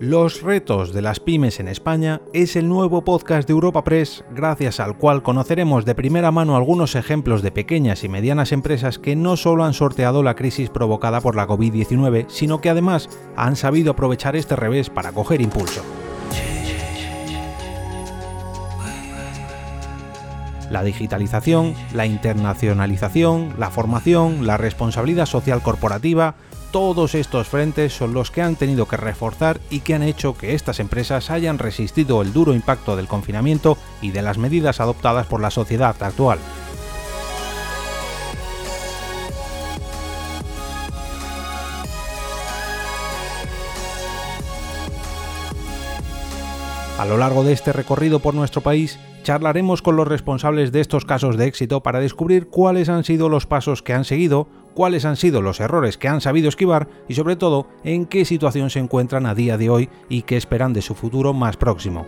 Los retos de las pymes en España es el nuevo podcast de Europa Press, gracias al cual conoceremos de primera mano algunos ejemplos de pequeñas y medianas empresas que no solo han sorteado la crisis provocada por la COVID-19, sino que además han sabido aprovechar este revés para coger impulso. La digitalización, la internacionalización, la formación, la responsabilidad social corporativa, todos estos frentes son los que han tenido que reforzar y que han hecho que estas empresas hayan resistido el duro impacto del confinamiento y de las medidas adoptadas por la sociedad actual. A lo largo de este recorrido por nuestro país, charlaremos con los responsables de estos casos de éxito para descubrir cuáles han sido los pasos que han seguido, cuáles han sido los errores que han sabido esquivar y sobre todo en qué situación se encuentran a día de hoy y qué esperan de su futuro más próximo.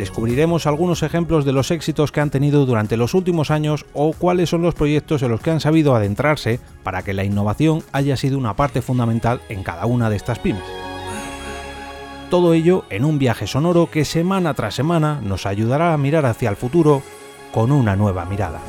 Descubriremos algunos ejemplos de los éxitos que han tenido durante los últimos años o cuáles son los proyectos en los que han sabido adentrarse para que la innovación haya sido una parte fundamental en cada una de estas pymes. Todo ello en un viaje sonoro que semana tras semana nos ayudará a mirar hacia el futuro con una nueva mirada.